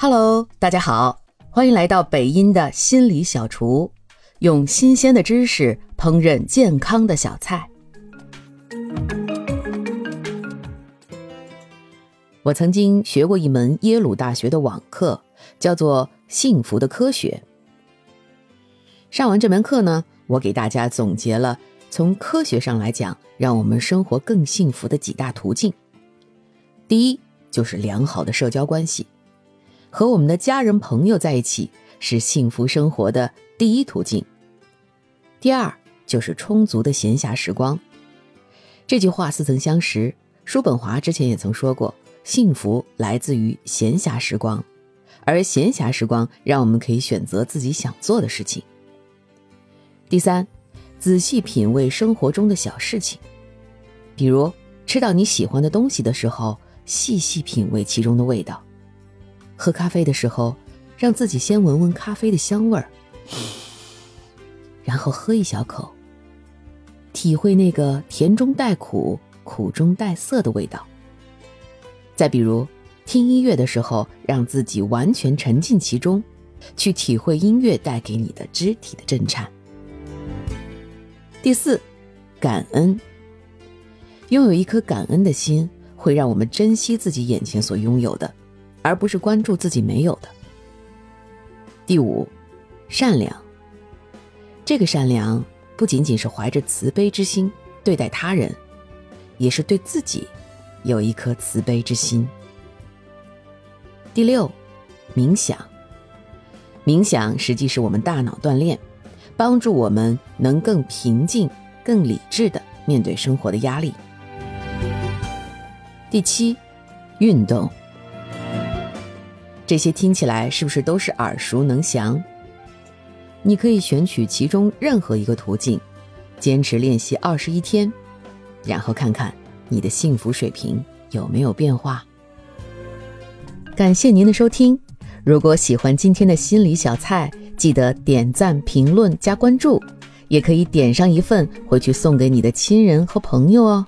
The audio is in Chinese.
Hello，大家好，欢迎来到北音的心理小厨，用新鲜的知识烹饪健康的小菜。我曾经学过一门耶鲁大学的网课，叫做《幸福的科学》。上完这门课呢，我给大家总结了从科学上来讲，让我们生活更幸福的几大途径。第一，就是良好的社交关系，和我们的家人朋友在一起是幸福生活的第一途径。第二，就是充足的闲暇时光。这句话似曾相识，叔本华之前也曾说过。幸福来自于闲暇时光，而闲暇时光让我们可以选择自己想做的事情。第三，仔细品味生活中的小事情，比如吃到你喜欢的东西的时候，细细品味其中的味道；喝咖啡的时候，让自己先闻闻咖啡的香味儿，然后喝一小口，体会那个甜中带苦、苦中带涩的味道。再比如，听音乐的时候，让自己完全沉浸其中，去体会音乐带给你的肢体的震颤。第四，感恩。拥有一颗感恩的心，会让我们珍惜自己眼前所拥有的，而不是关注自己没有的。第五，善良。这个善良不仅仅是怀着慈悲之心对待他人，也是对自己。有一颗慈悲之心。第六，冥想。冥想实际是我们大脑锻炼，帮助我们能更平静、更理智的面对生活的压力。第七，运动。这些听起来是不是都是耳熟能详？你可以选取其中任何一个途径，坚持练习二十一天，然后看看。你的幸福水平有没有变化？感谢您的收听。如果喜欢今天的心理小菜，记得点赞、评论、加关注，也可以点上一份回去送给你的亲人和朋友哦。